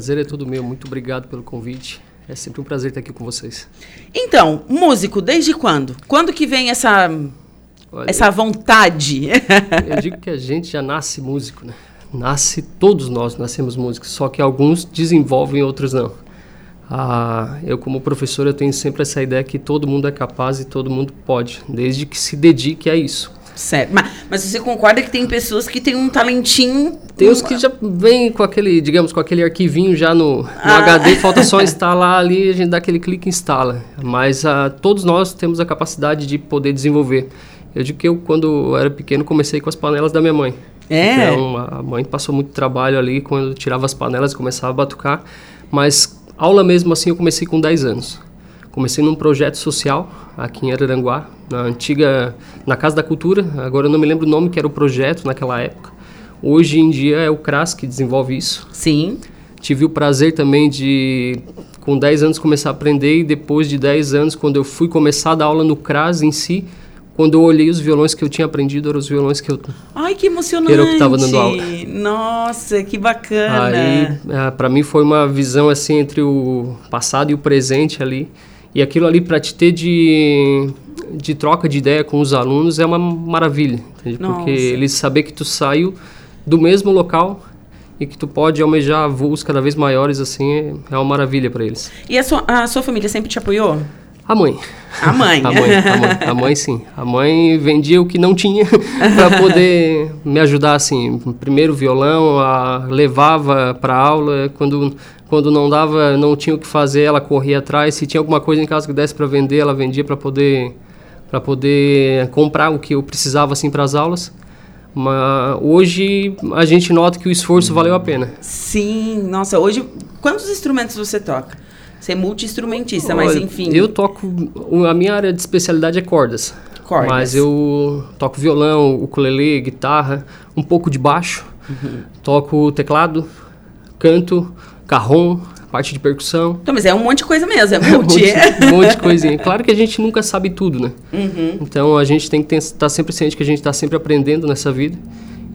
prazer é todo meu. Muito obrigado pelo convite. É sempre um prazer estar aqui com vocês. Então, músico, desde quando? Quando que vem essa, Olha, essa vontade? Eu digo que a gente já nasce músico, né? Nasce, todos nós nascemos músicos, só que alguns desenvolvem, outros não. Ah, eu como professor eu tenho sempre essa ideia que todo mundo é capaz e todo mundo pode, desde que se dedique a isso. Certo. Mas, mas você concorda que tem pessoas que têm um talentinho. Tem os que já vêm com aquele, digamos, com aquele arquivinho já no, no Ah. HD, falta só instalar ali, a gente dá aquele clique e instala. Mas ah, todos nós temos a capacidade de poder desenvolver. Eu digo que eu, quando era pequeno, comecei com as panelas da minha mãe. É. Então, a mãe passou muito trabalho ali quando eu tirava as panelas e começava a batucar. Mas aula mesmo assim eu comecei com 10 anos. Comecei num projeto social aqui em Araranguá, na antiga, na Casa da Cultura. Agora eu não me lembro o nome que era o projeto naquela época. Hoje em dia é o CRAS que desenvolve isso. Sim. Tive o prazer também de, com 10 anos, começar a aprender e depois de 10 anos, quando eu fui começar a dar aula no CRAS em si, quando eu olhei os violões que eu tinha aprendido, eram os violões que eu Ai, que emocionante. Era eu que tava dando aula. Nossa, que bacana. Aí, ah, para mim foi uma visão assim entre o passado e o presente ali. E aquilo ali para te ter de, de troca de ideia com os alunos é uma maravilha. Porque eles saber que tu saiu do mesmo local e que tu pode almejar voos cada vez maiores assim é, é uma maravilha para eles. E a sua, a sua família sempre te apoiou? A mãe. A mãe. A mãe, a mãe, a mãe sim. A mãe vendia o que não tinha para poder me ajudar assim. Primeiro violão, a, levava para aula, quando quando não dava, não tinha o que fazer, ela corria atrás. Se tinha alguma coisa em casa que desse para vender, ela vendia para poder para poder comprar o que eu precisava assim para as aulas. Mas hoje a gente nota que o esforço valeu a pena. Sim, nossa, hoje quantos instrumentos você toca? Você é multi-instrumentista, mas enfim. Eu toco. A minha área de especialidade é cordas. Cordas. Mas eu toco violão, ukulele, guitarra, um pouco de baixo. Uhum. Toco teclado, canto, carrom, parte de percussão. Então, mas é um monte de coisa mesmo, é Um monte, um monte de coisinha. Claro que a gente nunca sabe tudo, né? Uhum. Então a gente tem que estar sempre ciente que a gente está sempre aprendendo nessa vida.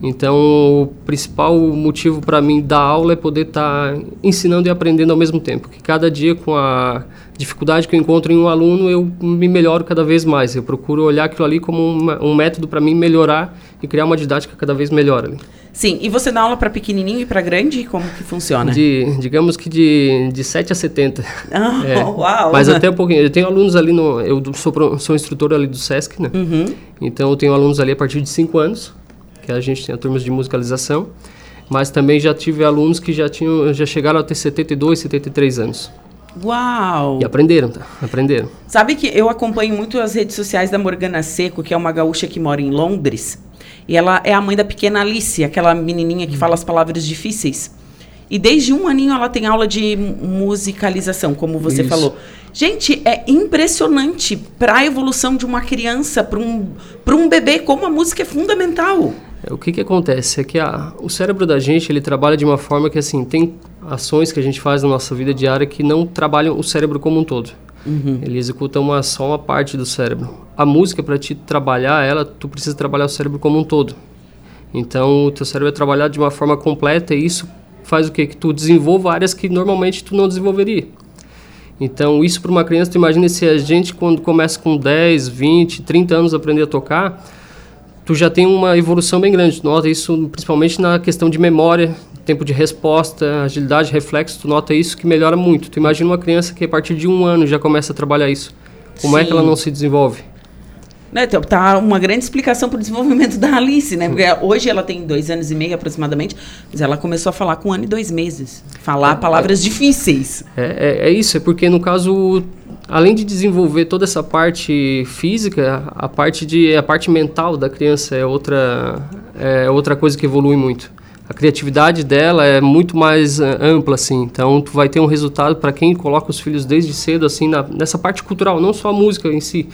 Então o principal motivo para mim dar aula é poder estar ensinando e aprendendo ao mesmo tempo. Que cada dia com a dificuldade que eu encontro em um aluno eu me melhoro cada vez mais. Eu procuro olhar aquilo ali como uma- um método para mim melhorar e criar uma didática cada vez melhor ali. Sim, e você dá aula para pequenininho e para grande? Como que funciona? De, digamos que de, de 7 a 70. Ah, É, uau! Mas até um pouquinho. Eu tenho alunos ali no. Eu sou, sou instrutor ali do SESC, né? Uhum. Então eu tenho alunos ali a partir de 5 anos, que a gente tem a turmas de musicalização, mas também já tive alunos que já tinham já chegaram a ter 72, 73 anos. Uau! E aprenderam, tá? Aprenderam. Sabe que eu acompanho muito as redes sociais da Morgana Seco, que é uma gaúcha que mora em Londres. E ela é a mãe da pequena Alice, aquela menininha que fala as palavras difíceis. E desde um aninho ela tem aula de musicalização, como você Isso. falou. Gente, é impressionante para a evolução de uma criança, para um, pra um bebê, como a música é fundamental. É, O que que acontece é que a, o cérebro da gente ele trabalha de uma forma que assim tem ações que a gente faz na nossa vida diária que não trabalham o cérebro como um todo. Ele executa uma só uma parte do cérebro. A música para te trabalhar ela, tu precisa trabalhar o cérebro como um todo. Então o teu cérebro é trabalhado de uma forma completa e isso faz o quê? Que tu desenvolva áreas que normalmente tu não desenvolveria. Então, isso para uma criança, tu imagina se a gente, quando começa com 10, 20, 30 anos a aprender a tocar, tu já tem uma evolução bem grande. Tu nota isso principalmente na questão de memória, tempo de resposta, agilidade, reflexo, tu nota isso que melhora muito. Tu imagina uma criança que a partir de um ano já começa a trabalhar isso. Como é que ela Sim. não se desenvolve? Né, então, tá uma grande explicação para o desenvolvimento da Alice, né? Porque hoje ela tem dois anos e meio aproximadamente, mas ela começou a falar com um ano e dois meses. Falar palavras difíceis. É, é, é isso, é porque no caso, além de desenvolver toda essa parte física, a parte de a parte mental da criança é outra é outra coisa que evolui muito. A criatividade dela é muito mais ah, ampla assim. Então tu vai ter um resultado para quem coloca os filhos desde cedo assim na, nessa parte cultural, não só a música em si.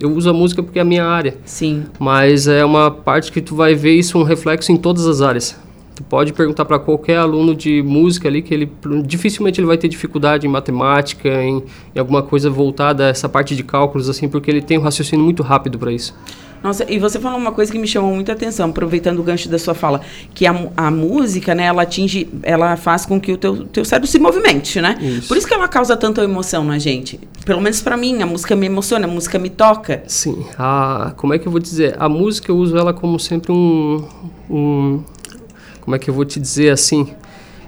Eu uso a música porque é a minha área. Sim. Mas é uma parte que tu vai ver isso um reflexo em todas as áreas. Tu pode perguntar para qualquer aluno de música ali que ele dificilmente ele vai ter dificuldade em matemática, em, em alguma coisa voltada a essa parte de cálculos assim, porque ele tem um raciocínio muito rápido para isso. Nossa, e você falou uma coisa que me chamou muita atenção, aproveitando o gancho da sua fala, que a, a música, né, ela atinge, ela faz com que o teu, teu cérebro se movimente, né? Isso. Por isso que ela causa tanta emoção na gente. Pelo menos para mim, a música me emociona, a música me toca. Sim, a, como é que eu vou dizer? A música eu uso ela como sempre um, um como é que eu vou te dizer assim?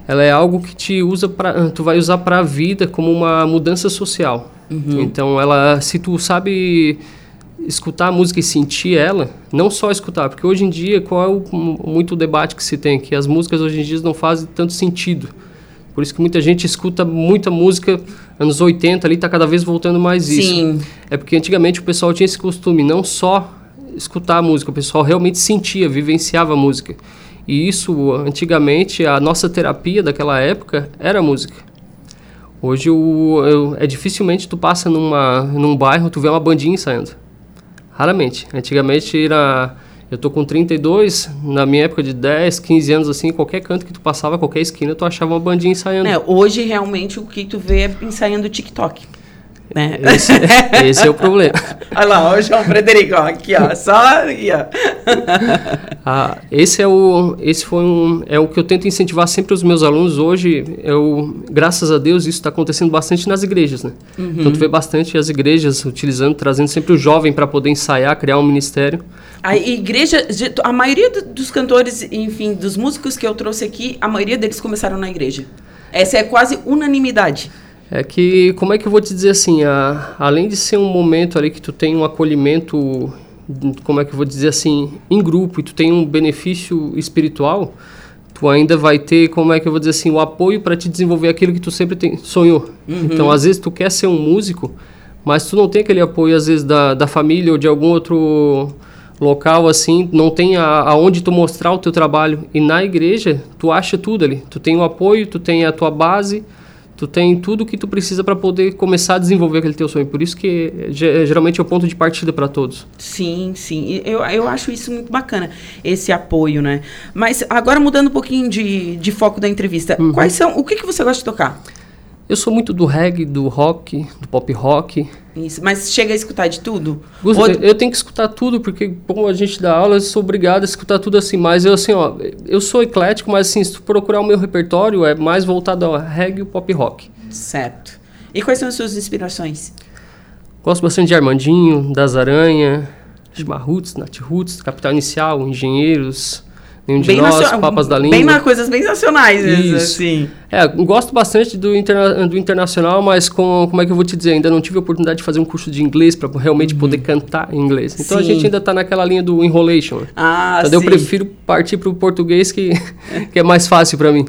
Ela é algo que te usa para, tu vai usar para a vida como uma mudança social. Uhum. Então ela, se tu sabe escutar a música e sentir ela, não só escutar, porque hoje em dia qual é o, muito o debate que se tem que as músicas hoje em dia não fazem tanto sentido. Por isso que muita gente escuta muita música anos 80 ali tá cada vez voltando mais isso. Sim. É porque antigamente o pessoal tinha esse costume não só escutar a música, o pessoal realmente sentia, vivenciava a música. E isso antigamente a nossa terapia daquela época era a música. Hoje o, eu, é dificilmente tu passa numa, num bairro tu vê uma bandinha ensaiando. Raramente. Antigamente era. Eu tô com 32, na minha época de 10, 15 anos assim, qualquer canto que tu passava, qualquer esquina, tu achava uma bandinha ensaiando. É, hoje realmente o que tu vê é ensaiando TikTok. Né? Esse, esse é o problema. Olha lá, o João Frederico, ó, aqui, ó, só aqui, ó. Ah, esse é o, esse foi um, é o que eu tento incentivar sempre os meus alunos hoje. Eu, graças a Deus, isso está acontecendo bastante nas igrejas, né? Uhum. Então tu vê bastante as igrejas utilizando, trazendo sempre o jovem para poder ensaiar, criar um ministério. A igreja, a maioria dos cantores, enfim, dos músicos que eu trouxe aqui, a maioria deles começaram na igreja. Essa é quase unanimidade. É que, como é que eu vou te dizer assim, a, além de ser um momento ali que tu tem um acolhimento, como é que eu vou dizer assim, em grupo e tu tem um benefício espiritual, tu ainda vai ter, como é que eu vou dizer assim, o apoio para te desenvolver aquilo que tu sempre tem, sonhou. Uhum. Então, às vezes tu quer ser um músico, mas tu não tem aquele apoio às vezes da, da família ou de algum outro local assim, não tem a, aonde tu mostrar o teu trabalho. E na igreja, tu acha tudo ali. Tu tem o apoio, tu tem a tua base, tu tem tudo que tu precisa para poder começar a desenvolver aquele teu sonho. Por isso que ge- geralmente é o ponto de partida para todos. Sim, sim. Eu, eu acho isso muito bacana, esse apoio, né? Mas agora mudando um pouquinho de, de foco da entrevista, quais são. O que, que você gosta de tocar? Eu sou muito do reggae, do rock, do pop rock. Isso. Mas chega a escutar de tudo? Gosto- Ou- eu- tenho que escutar tudo, porque como a gente dá aula, eu sou obrigado a escutar tudo assim. Mas eu assim, ó, eu sou eclético, mas assim, se tu procurar o meu repertório, é mais voltado ao reggae e pop rock. Certo. E quais são as suas inspirações? Gosto bastante de Armandinho, das Aranha, Chimarruts, Nat Roots, Capital Inicial, Engenheiros, Nenhum de Nós, nacio- Papas da Língua. Bem na, coisas bem nacionais, Isso. assim. É, gosto bastante do, interna do internacional, mas com, como é que eu vou te dizer? Ainda não tive a oportunidade de fazer um curso de inglês para realmente poder cantar em inglês. Então a Uhum. Sim. gente ainda está naquela linha do enrolation. Ah, então eu sim. prefiro partir para o português que, que é mais fácil para mim.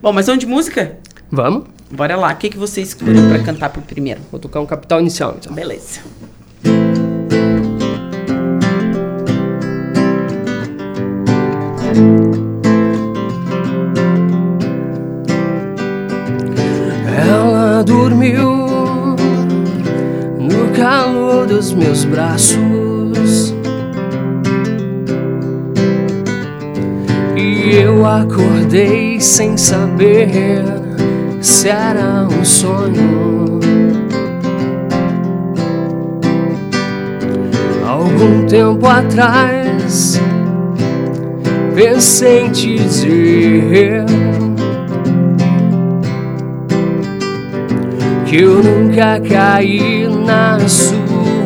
Bom, mas vamos de música? Vamos? Bora lá. O que, que você escolheu pra cantar por primeiro? Vou tocar um capital inicial então. Beleza. Ela dormiu no calor dos meus braços. E eu acordei sem saber se era um sonho. Algum tempo atrás, pensei em te dizer. que eu nunca caí nas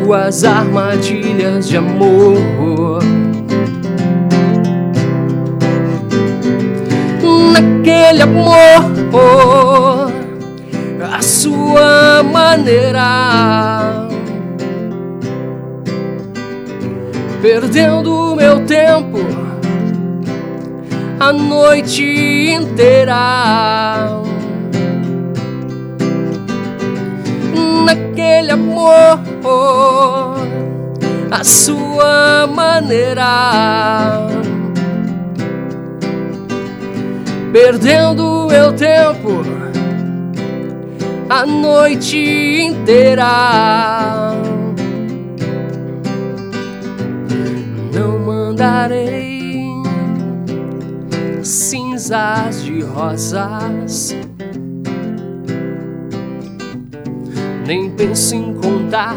suas armadilhas de amor. Naquele amor, a sua maneira, perdendo meu tempo a noite inteira. naquele amor, a sua maneira, perdendo meu tempo a noite inteira. Não mandarei cinzas de rosas. nem penso em contar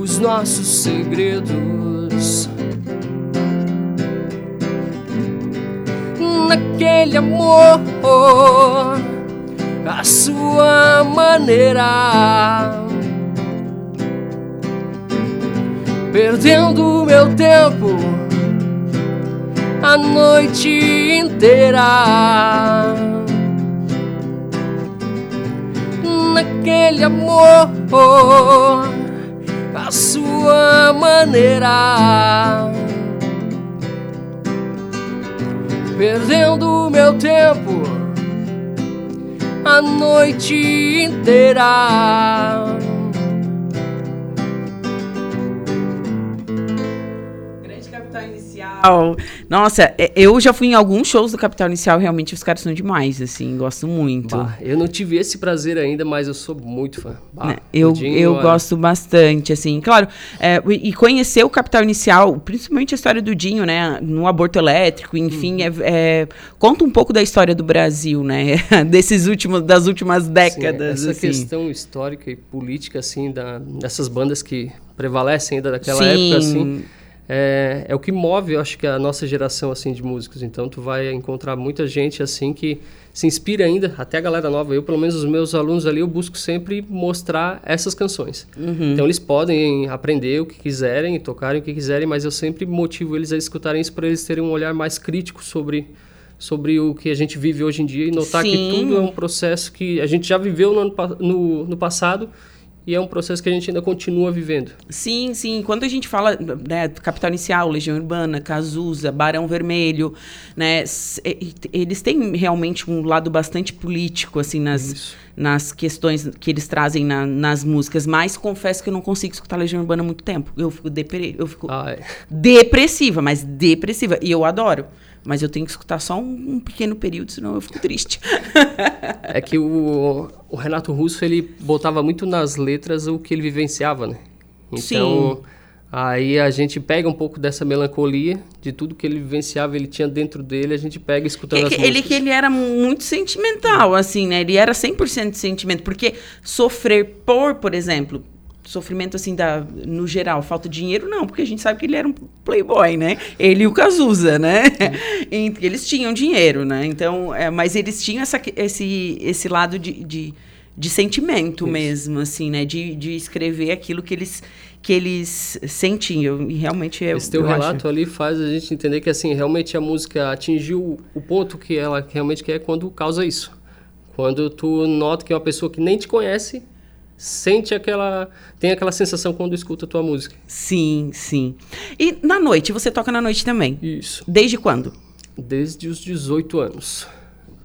os nossos segredos. Naquele amor, a sua maneira. Perdendo meu tempo a noite inteira. Naquele amor a sua maneira. Perdendo meu tempo a noite inteira. Inicial. Nossa, é, eu já fui em alguns shows do Capital Inicial, realmente os caras são demais, assim, gosto muito. Bah, eu não tive esse prazer ainda, mas eu sou muito fã. Bah, né, eu Dinho, eu gosto bastante, assim, claro, é, e conhecer o Capital Inicial, principalmente a história do Dinho, né, no aborto elétrico, enfim, uhum. é, é, conta um pouco da história do Brasil, né, desses últimos, das últimas décadas. Sim, essa assim. questão histórica e política, assim, da, dessas bandas que prevalecem ainda daquela Sim. época, assim é, é o que move, eu acho que a nossa geração assim de músicos. Então tu vai encontrar muita gente assim que se inspira ainda, até a galera nova. Eu, pelo menos os meus alunos ali, eu busco sempre mostrar essas canções. Uhum. Então eles podem aprender o que quiserem, tocarem o que quiserem, mas eu sempre motivo eles a escutarem isso para eles terem um olhar mais crítico sobre sobre o que a gente vive hoje em dia e notar Sim. que tudo é um processo que a gente já viveu no, no, no passado e é um processo que a gente ainda continua vivendo. Sim, sim. Quando a gente fala né, Capital Inicial, Legião Urbana, Cazuza, Barão Vermelho, né, eles têm realmente um lado bastante político assim nas, nas questões que eles trazem na, nas músicas. Mas confesso que eu não consigo escutar Legião Urbana há muito tempo. Eu fico, depre, eu fico depressiva, mas depressiva. E eu adoro. Mas eu tenho que escutar só um, um pequeno período, senão eu fico triste. é que o, o, Renato Russo, ele botava muito nas letras o que ele vivenciava, né? Então, Sim. aí a gente pega um pouco dessa melancolia, de tudo que ele vivenciava, ele tinha dentro dele, a gente pega escutando que, as músicas. Ele que ele era muito sentimental, assim, né? Ele era 100% de sentimento, porque sofrer por, por exemplo, sofrimento assim da no geral falta de dinheiro não porque a gente sabe que ele era um playboy né? Ele e o Cazuza né? Eles tinham dinheiro né? Então é, mas eles tinham essa, esse esse lado de, de, de sentimento Isso. mesmo assim né? De, de escrever aquilo que eles que eles sentiam. E realmente esse teu relato acho... ali faz a gente entender que assim realmente a música atingiu o ponto que ela realmente quer quando causa isso. Quando tu nota que é uma pessoa que nem te conhece sente aquela tem aquela sensação quando escuta a tua música. Sim, sim. E na noite, você toca na noite também? Isso. Desde quando? Desde os 18 anos.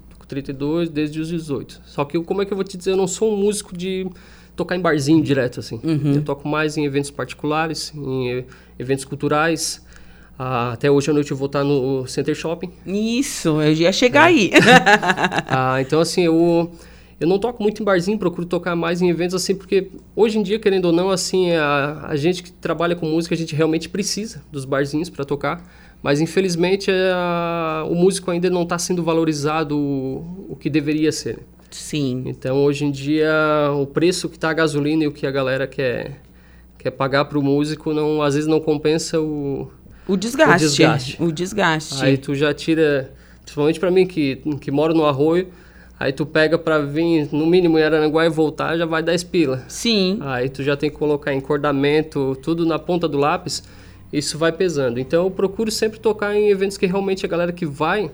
Tô com 32, desde os 18. Só que eu, como é que eu vou te dizer, eu não sou um músico de tocar em barzinho direto assim. Uhum. Eu toco mais em eventos particulares, em eventos culturais. Ah, até hoje à noite eu vou estar no Center Shopping. Isso, eu ia chegar é. aí. ah, então assim, eu eu não toco muito em barzinho, procuro tocar mais em eventos assim, porque hoje em dia, querendo ou não, assim, a, a gente que trabalha com música, a gente realmente precisa dos barzinhos para tocar. Mas infelizmente a, o músico ainda não está sendo valorizado o, o, que deveria ser. Sim. Então hoje em dia o preço que está a gasolina e o que a galera quer, quer pagar para o músico não, às vezes não compensa o, o desgaste. O desgaste. O desgaste. Aí tu já tira, principalmente para mim que, que moro no arroio, Aí tu pega para vir, no mínimo em Araranguá e voltar, já vai 10 pila. Sim. Aí tu já tem que colocar encordamento, tudo na ponta do lápis, isso vai pesando. Então eu procuro sempre tocar em eventos que realmente a galera que vai,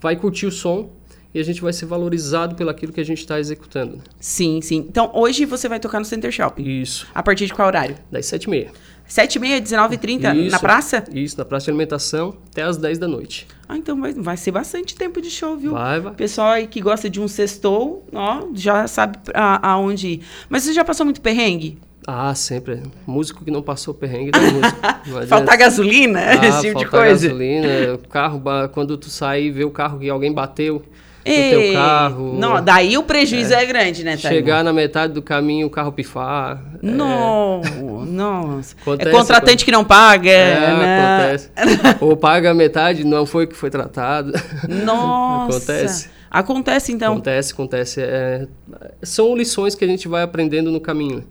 vai curtir o som e a gente vai ser valorizado pelo aquilo que a gente está executando. Sim, sim. Então hoje você vai tocar no Center Shopping. Isso. A partir de qual horário? Das 7h30. 7h30, 19h30 na praça? Isso, na praça de alimentação, até as 10 da noite. Ah, então vai, vai ser bastante tempo de show, viu? Vai, vai. Pessoal aí que gosta de um sextou, ó, já sabe a, aonde ir. Mas você já passou muito perrengue? Ah, sempre. Músico que não passou perrengue não é músico. faltar gasolina, ah, esse tipo de coisa. gasolina, o carro, quando tu sai e vê o carro que alguém bateu, No teu carro. Não, daí o prejuízo é, é grande, né? Chegar na metade do caminho, o carro pifar. Não, é... nossa. Acontece, é contratante que não paga, é, né? acontece. Ou paga a metade, não foi o que foi tratado. Nossa. acontece. Acontece, então? Acontece, acontece. É, são lições que a gente vai aprendendo no caminho.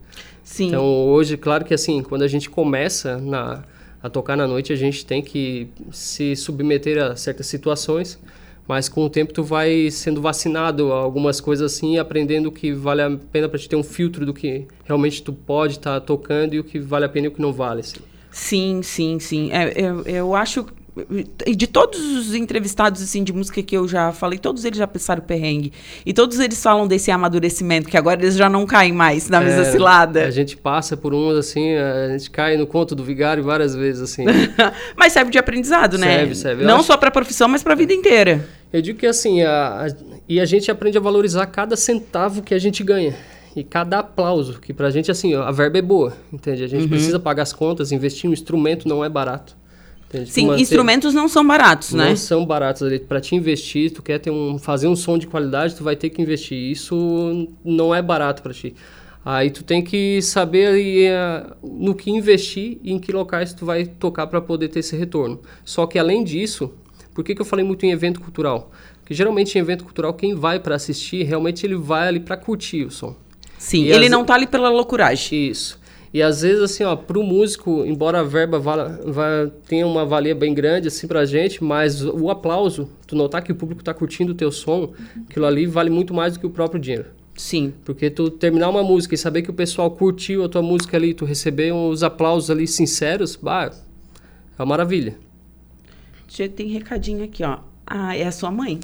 Sim. Então, hoje, claro que assim, quando a gente começa na, a tocar na noite, a gente tem que se submeter a certas situações, mas com o tempo tu vai sendo vacinado a algumas coisas assim, aprendendo que vale a pena para te ter um filtro do que realmente tu pode estar tá tocando e o que vale a pena e o que não vale. Assim. Sim, sim, sim. É, eu, eu acho de todos os entrevistados assim de música que eu já falei, todos eles já pensaram perrengue. E todos eles falam desse amadurecimento, que agora eles já não caem mais na mesma é, cilada. A gente passa por uns assim, a gente cai no conto do vigário várias vezes assim. mas serve de aprendizado, né? Serve, serve. Não acho... só para a profissão, mas para a vida inteira. Eu digo que assim, a, a, e a gente aprende a valorizar cada centavo que a gente ganha e cada aplauso, que pra gente, assim, a verba é boa, entende? A gente uhum. precisa pagar as contas, investir um instrumento não é barato. Sim, manter... instrumentos não são baratos, não né? Não são baratos ali. Para te investir, tu quer ter um, fazer um som de qualidade, tu vai ter que investir. Isso não é barato para ti. Aí tu tem que saber aí, uh, no que investir e em que locais tu vai tocar para poder ter esse retorno. Só que além disso, por que, que eu falei muito em evento cultural? Porque geralmente em evento cultural quem vai para assistir, realmente ele vai ali para curtir o som. Sim, e ele as... não tá ali pela loucuragem. Isso. E às vezes, assim, ó, pro músico, embora a verba vala, vala, tenha uma valia bem grande, assim, pra gente, mas o aplauso, tu notar que o público tá curtindo o teu som, aquilo ali vale muito mais do que o próprio dinheiro. Sim. Porque tu terminar uma música e saber que o pessoal curtiu a tua música ali, tu receber os aplausos ali sinceros, bah, é uma maravilha. Já tem recadinho aqui, ó. Ah, é a sua mãe.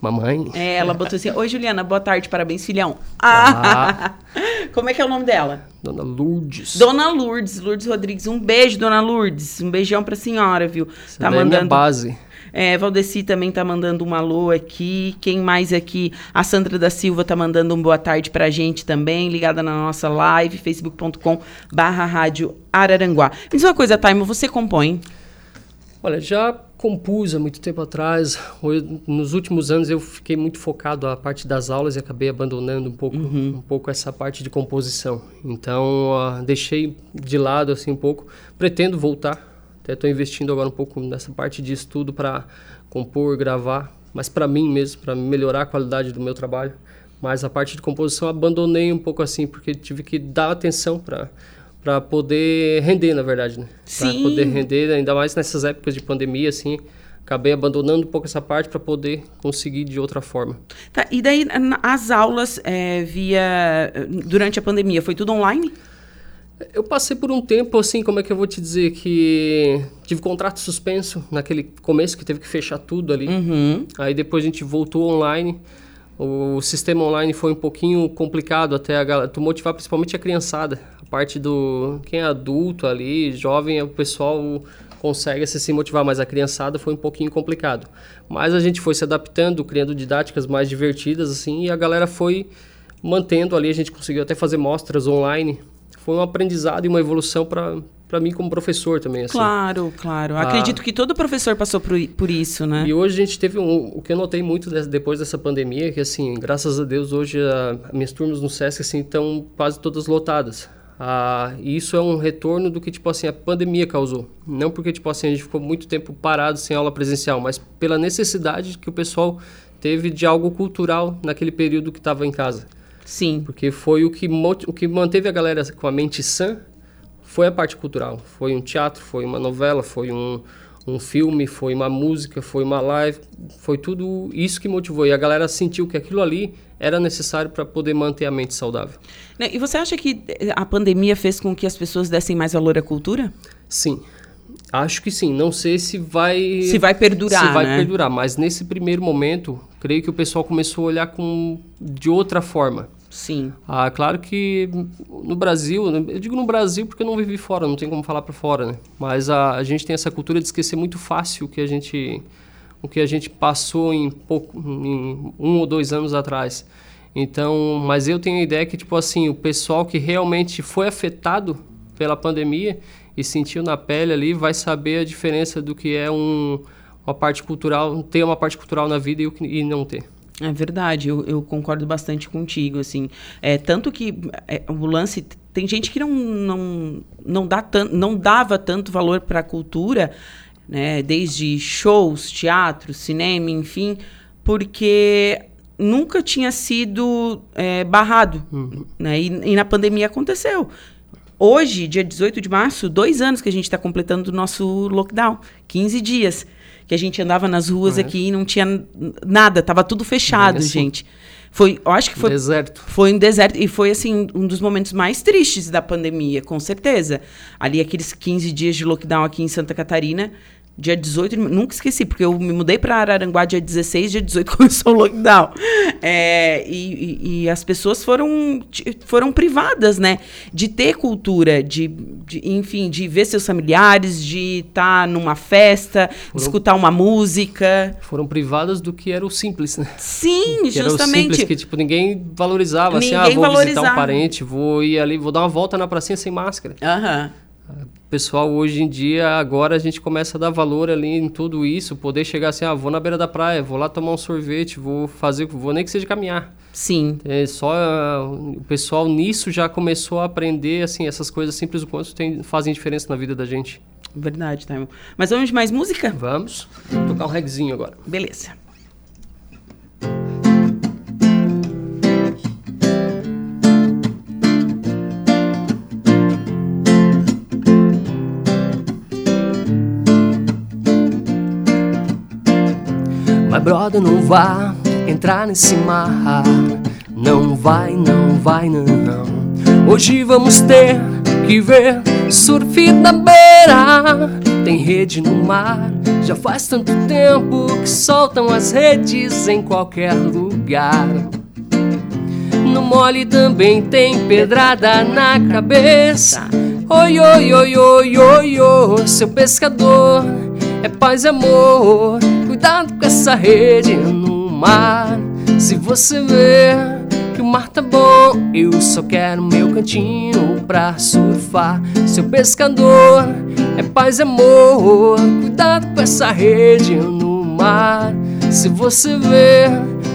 Mamãe? É, ela botou assim: Oi, Juliana, boa tarde, parabéns, filhão. Ah. Como é que é o nome dela? Dona Lourdes. Dona Lourdes, Lourdes Rodrigues. Um beijo, Dona Lourdes. Um beijão pra senhora, viu? Essa tá mandando. É minha base. É, Valdeci também tá mandando um alô aqui. Quem mais aqui? A Sandra da Silva tá mandando um boa tarde pra gente também, ligada na nossa live, facebook.com barra rádio Araranguá. Me diz uma coisa, Taimo, você compõe? Olha, já compus há muito tempo atrás. Nos últimos anos eu fiquei muito focado a parte das aulas e acabei abandonando um pouco, uhum. um pouco essa parte de composição. Então uh, deixei de lado assim um pouco. Pretendo voltar. Até estou investindo agora um pouco nessa parte de estudo para compor, gravar, mas para mim mesmo, para melhorar a qualidade do meu trabalho. Mas a parte de composição abandonei um pouco assim porque tive que dar atenção para para poder render, na verdade, né? Para poder render, ainda mais nessas épocas de pandemia, assim, acabei abandonando um pouco essa parte para poder conseguir de outra forma. Tá, e daí as aulas é, via durante a pandemia foi tudo online? Eu passei por um tempo assim, como é que eu vou te dizer que tive contrato suspenso naquele começo que teve que fechar tudo ali. Uhum. Aí depois a gente voltou online. O sistema online foi um pouquinho complicado até a galera, tu motivar principalmente a criançada parte do quem é adulto ali, jovem, o pessoal consegue se motivar, mas a criançada foi um pouquinho complicado. Mas a gente foi se adaptando, criando didáticas mais divertidas assim, e a galera foi mantendo ali, a gente conseguiu até fazer mostras online. Foi um aprendizado e uma evolução para para mim como professor também. Assim. Claro, claro. Ah, Acredito que todo professor passou por, por isso, né? E hoje a gente teve um, o que eu notei muito depois dessa pandemia, que assim, graças a Deus hoje a, minhas turmas no Sesc assim estão quase todas lotadas. Ah, e isso é um retorno do que tipo assim a pandemia causou. Não porque tipo assim a gente ficou muito tempo parado sem aula presencial, mas pela necessidade que o pessoal teve de algo cultural naquele período que estava em casa. Sim. Porque foi o que o que manteve a galera com a mente sã foi a parte cultural. Foi um teatro, foi uma novela, foi um um filme, foi uma música, foi uma live, foi tudo isso que motivou. E a galera sentiu que aquilo ali era necessário para poder manter a mente saudável. Né, e você acha que a pandemia fez com que as pessoas dessem mais valor à cultura? Sim. Acho que sim. Não sei se vai. Se vai perdurar. Se vai né? perdurar. Mas nesse primeiro momento, creio que o pessoal começou a olhar com, de outra forma. Sim. Ah, claro que no Brasil, eu digo no Brasil porque eu não vivi fora, não tem como falar para fora, né? Mas a, a gente tem essa cultura de esquecer muito fácil o que a gente, o que a gente passou em, pouco, em um ou dois anos atrás. Então, mas eu tenho a ideia que, tipo assim, o pessoal que realmente foi afetado pela pandemia e sentiu na pele ali vai saber a diferença do que é um, uma parte cultural, ter uma parte cultural na vida e, e não ter. É verdade, eu, eu, concordo bastante contigo, assim. É, tanto que é, o lance... Tem gente que não, não, não, dá tan, não dava tanto valor para a cultura, né? Desde shows, teatro, cinema, enfim porque nunca tinha sido é, barrado. Uhum. Né? E, e, na pandemia aconteceu. Hoje, dia 18 de março, dois anos que a gente está completando o nosso lockdown 15 dias. Que a gente andava nas ruas uhum. aqui e não tinha nada, tava tudo fechado, assim. gente. Foi, eu acho que foi. Deserto. Foi um deserto. E foi, assim, um dos momentos mais tristes da pandemia, com certeza. Ali, aqueles 15 dias de lockdown aqui em Santa Catarina, Dia 18, nunca esqueci, porque eu me mudei para Araranguá dia 16, dia 18 começou o lockdown. É, e, e, e, as pessoas foram, foram privadas, né? De ter cultura, de, de enfim, de ver seus familiares, de estar tá numa festa, foram, de escutar uma música. Foram privadas do que era o simples, né? Sim, que justamente. Era o simples que, tipo, ninguém valorizava. Ninguém assim, ah, vou valorizava. visitar um parente, vou ir ali, vou dar uma volta na pracinha sem máscara. Aham. Uhum pessoal hoje em dia, agora a gente começa a dar valor ali em tudo isso, poder chegar assim, ah, vou na beira da praia, vou lá tomar um sorvete, vou fazer, vou nem que seja caminhar. Sim. É, só uh, o pessoal nisso já começou a aprender assim essas coisas simples o quanto tem, fazem diferença na vida da gente. Verdade, tá. Mas vamos de mais música? Vamos. Vou tocar um regzinho agora. Beleza. Brother, não vá entrar nesse mar. Não vai, não vai, não. Hoje vamos ter que ver surf da beira. Tem rede no mar, já faz tanto tempo que soltam as redes em qualquer lugar. No mole também tem pedrada na cabeça. Oi, oi, oi, oi, oi, oi, seu pescador é paz e amor. Cuidado com essa rede no mar. Se você vê que o mar tá bom, eu só quero meu cantinho pra surfar. Seu pescador é paz e amor. Cuidado com essa rede no mar. Se você vê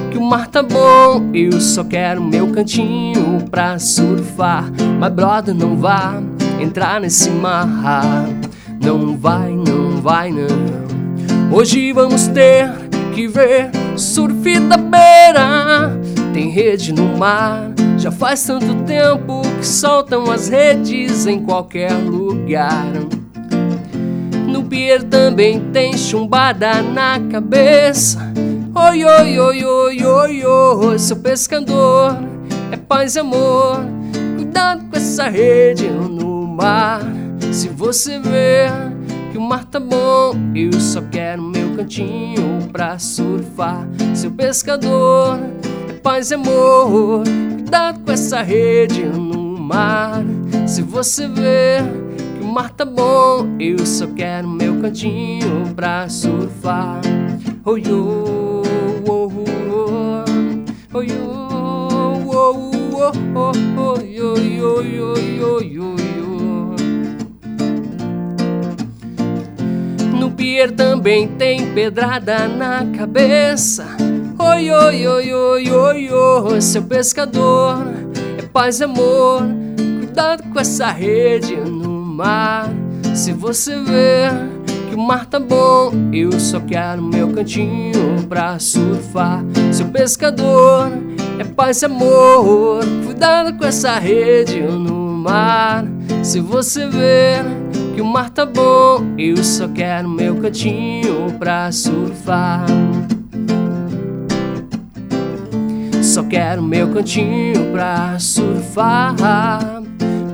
que o mar tá bom, eu só quero meu cantinho pra surfar. Mas brother, não vá entrar nesse mar. Não vai, não vai, não. Hoje vamos ter que ver surf da beira. Tem rede no mar, já faz tanto tempo que soltam as redes em qualquer lugar. No pier também tem chumbada na cabeça. Oi, oi, oi, oi, oi, oi, seu pescador é paz e amor. Cuidado com essa rede no mar. Se você vê que o mar tá bom, eu só quero meu cantinho pra surfar. Seu pescador é paz e amor, cuidado com essa rede no mar. Se você vê que o mar tá bom, eu só quero meu cantinho pra surfar. Oh, yo, oh, oh, oh, yo, oh, oh, oh, oh, yo, yo, yo, yo, yo, yo. No também tem pedrada na cabeça. Oi, oi, oi, oi, oi, oi, seu pescador é paz e amor. Cuidado com essa rede no mar. Se você vê que o mar tá bom, eu só quero meu cantinho pra surfar. Seu pescador é paz e amor. Cuidado com essa rede no mar. Se você ver que o mar tá bom, eu só quero meu cantinho pra surfar. Só quero meu cantinho pra surfar.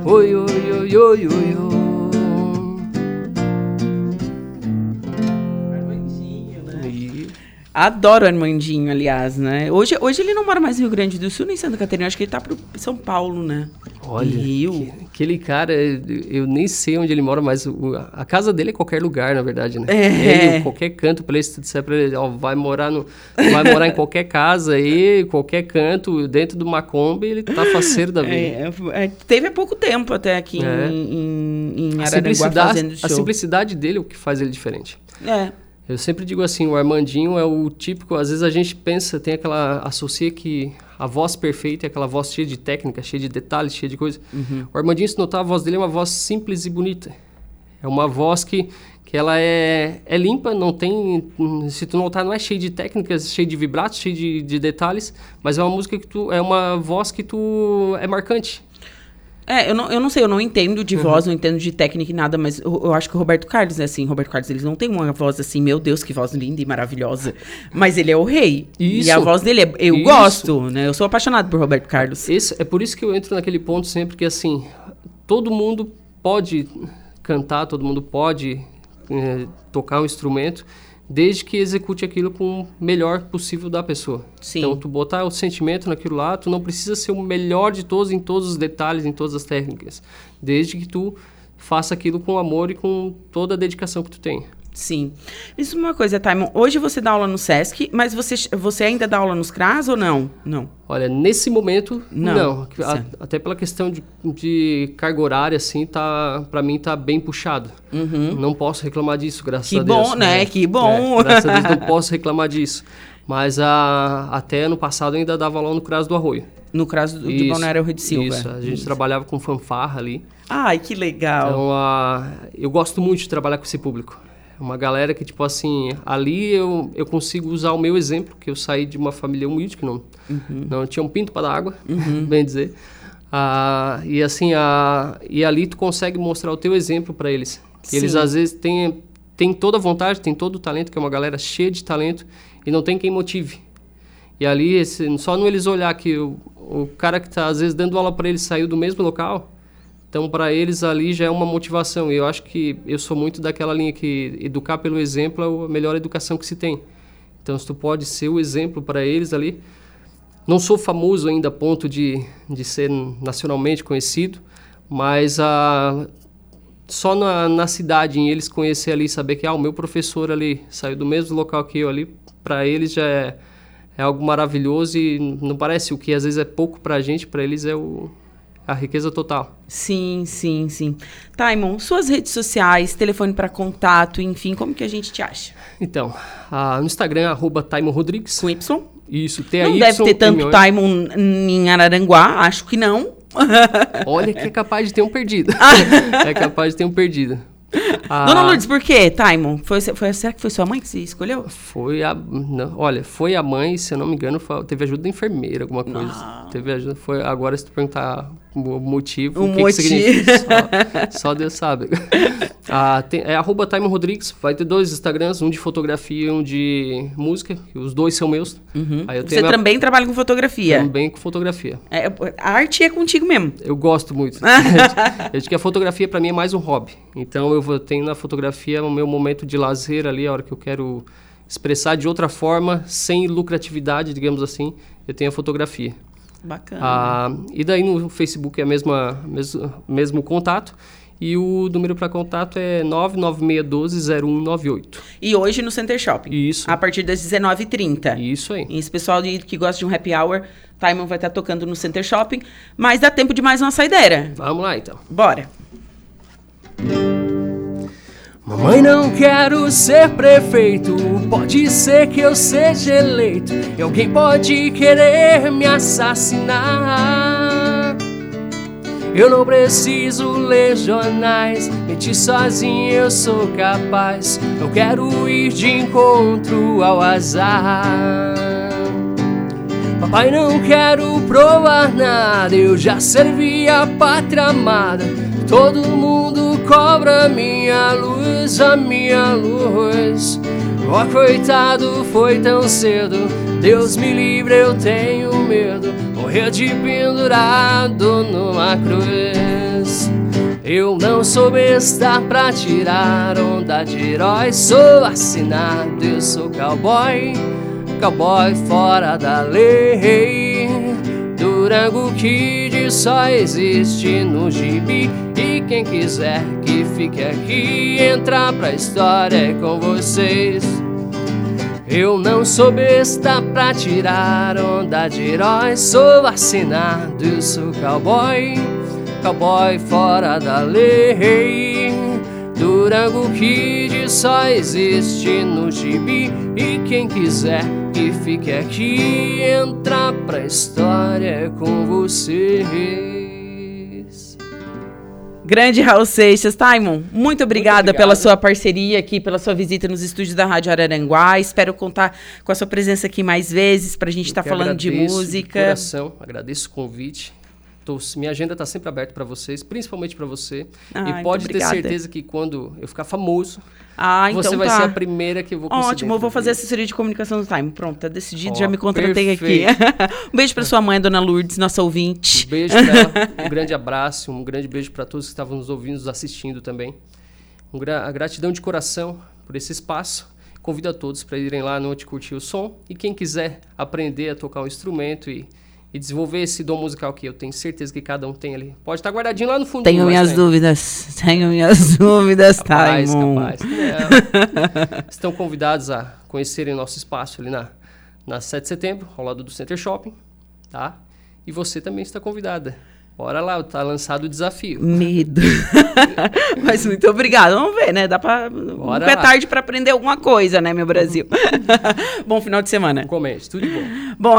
Oi, oi, oi, oi, oi, oi. Adoro o Armandinho, aliás, né? Hoje, hoje ele não mora mais no Rio Grande do Sul nem em Santa Catarina, acho que ele tá pro São Paulo, né? Olha, Rio. aquele cara, eu nem sei onde ele mora, mas a casa dele é qualquer lugar, na verdade, né? É. Ele, qualquer canto, pra ele, se disser pra ele, ó, vai morar no, vai morar em qualquer casa aí, qualquer canto, dentro de uma Kombi, ele tá faceiro da vida. É, é, teve há pouco tempo até aqui é. em, em, em Araranguá a simplicidade, A simplicidade dele é o que faz ele diferente. É. Eu sempre digo assim, o Armandinho é o típico, às vezes a gente pensa, tem aquela, associa que a voz perfeita é aquela voz cheia de técnica, cheia de detalhes, cheia de coisa. Uhum. O Armandinho, se notar, a voz dele é uma voz simples e bonita. É uma voz que, que ela é, é limpa, não tem... Se tu notar, não é cheio de técnicas, cheio de vibratos, cheio de, de detalhes, mas é uma música que tu... É uma voz que tu... É marcante. É, eu não, eu não sei, eu não entendo de uhum. voz, não entendo de técnica e nada, mas eu, eu, acho que o Roberto Carlos é assim. Roberto Carlos, eles não tem uma voz assim, meu Deus, que voz linda e maravilhosa. Mas ele é o rei. Isso. E a voz dele, é, eu isso. gosto, né? Eu sou apaixonado por Roberto Carlos. Esse, é por isso que eu entro naquele ponto sempre que, assim, todo mundo pode cantar, todo mundo pode é, tocar um instrumento, desde que execute aquilo com o melhor possível da pessoa. Sim. Então, tu botar o sentimento naquilo lá, tu não precisa ser o melhor de todos em todos os detalhes, em todas as técnicas, desde que tu faça aquilo com amor e com toda a dedicação que tu tem. Sim. Isso é uma coisa, Taimon. Hoje você dá aula no SESC, mas você, você ainda dá aula nos CRAS ou não? Não. Olha, nesse momento, não. não. A, até pela questão de, de carga horária, assim, tá, para mim tá bem puxado. Uhum. Não posso reclamar disso, graças que a Deus. Que bom, né? né? Que bom. É, graças a Deus não posso reclamar disso. Mas a, até ano passado ainda dava aula no CRAS do Arroio. No CRAS do, de Balneário Rio de Silva. Isso, a gente isso. trabalhava com fanfarra ali. Ai, que legal. Então, a, eu gosto muito de trabalhar com esse público. Uma galera que, tipo assim, ali eu, eu consigo usar o meu exemplo, que eu saí de uma família humilde, que não, uhum. não tinha um pinto para dar água, uhum. bem dizer. Ah, e assim, ah, e ali tu consegue mostrar o teu exemplo para eles. Eles às vezes têm, têm toda a vontade, têm todo o talento, que é uma galera cheia de talento, e não tem quem motive. E ali, esse, só no eles olhar que o, o cara que está às vezes dando aula para eles saiu do mesmo local, então, para eles ali já é uma motivação. E eu acho que eu sou muito daquela linha que educar pelo exemplo é a melhor educação que se tem. Então, se tu pode ser o exemplo para eles ali. Não sou famoso ainda a ponto de, de ser nacionalmente conhecido, mas a, só na, na cidade, em eles conhecer ali, saber que ah, o meu professor ali saiu do mesmo local que eu ali, para eles já é, é algo maravilhoso e não parece o que às vezes é pouco para a gente, para eles é o, a riqueza total. Sim, sim, sim. Taimon, suas redes sociais, telefone para contato, enfim, como que a gente te acha? Então, uh, no Instagram, arroba Taimon Rodrigues. Com Y? Isso, tem Não deve ter tanto Taimon em Araranguá, acho que não. Olha que é capaz de ter um perdido. é capaz de ter um perdido. Ah, Dona Lourdes, por quê, Taimon? Foi, foi, será que foi sua mãe que se escolheu? Foi a. Não, olha, foi a mãe, se eu não me engano, foi, teve ajuda da enfermeira, alguma coisa. Não. Teve ajuda. Foi, agora, se tu perguntar o motivo, o, o que, motivo. que significa, só, só Deus sabe. ah, tem, é arroba Taimon Rodrigues, vai ter dois Instagrams, um de fotografia e um de música, os dois são meus. Uhum. Você minha... também trabalha com fotografia? Também com fotografia. É, a arte é contigo mesmo? Eu gosto muito. eu acho que a fotografia para mim é mais um hobby. Então eu eu tenho na fotografia o meu momento de lazer ali, a hora que eu quero expressar de outra forma, sem lucratividade, digamos assim, eu tenho a fotografia. Bacana. Ah, e daí no Facebook é a mesma, mesmo, mesmo contato. E o número para contato é 996120198. E hoje no Center Shopping. Isso. A partir das 19h30. Isso aí. E esse pessoal que gosta de um happy hour, Timon vai estar tocando no Center Shopping. Mas dá tempo de mais uma saideira. Vamos lá então. Bora. Mamãe, não quero ser prefeito. Pode ser que eu seja eleito. E alguém pode querer me assassinar. Eu não preciso ler jornais. Mentir sozinho eu sou capaz. Não quero ir de encontro ao azar. Papai, não quero provar nada. Eu já servi a pátria amada. Todo mundo cobra minha luz, a minha luz. Oh, coitado, foi tão cedo. Deus me livre, eu tenho medo. Morrer de pendurado numa cruz. Eu não sou besta pra tirar onda de herói. Sou assinado, eu sou cowboy. Cowboy fora da lei. Durango Só existe no gibi. E quem quiser que fique aqui Entrar pra história com vocês. Eu não sou besta pra tirar onda de herói Sou vacinado, sou cowboy. Cowboy fora da lei. Durango Kid só existe no gibi. E quem quiser que fique aqui Entra pra história com vocês Grande Raul Seixas. Taimon, muito obrigada muito pela sua parceria aqui, pela sua visita nos estúdios da Rádio Araranguá. Espero contar com a sua presença aqui mais vezes para a gente estar tá falando de música. De coração, agradeço o convite. Tô, minha agenda está sempre aberta para vocês, principalmente para você. Ai, e pode ter certeza que quando eu ficar famoso, ah, então você vai tá. ser a primeira que eu vou conseguir. Ótimo, eu vou fazer assessoria de comunicação do Time. Pronto, tá decidido, oh, já me contratei perfeito. aqui. um beijo para sua mãe, Dona Lourdes, nossa ouvinte. Um beijo pra ela, um grande abraço, um grande beijo para todos que estavam nos ouvindo, nos assistindo também. Um gra a gratidão de coração por esse espaço. Convido a todos para irem lá no noite curtir o som. E quem quiser aprender a tocar um instrumento e e desenvolver esse dom musical que eu tenho certeza que cada um tem ali. Pode estar guardadinho lá no fundo. Tenho minhas tem. dúvidas. Tenho minhas dúvidas, capaz, Taimon. capaz. É. Estão convidados a conhecerem nosso espaço ali na, na 7 de setembro, ao lado do Center Shopping, tá? E você também está convidada. Bora lá, tá lançado o desafio. Medo. Mas muito obrigada. Vamos ver, né? Dá pra. Bora é tarde para aprender alguma coisa, né, meu Brasil? bom final de semana. Comente, tudo de bom. Bom,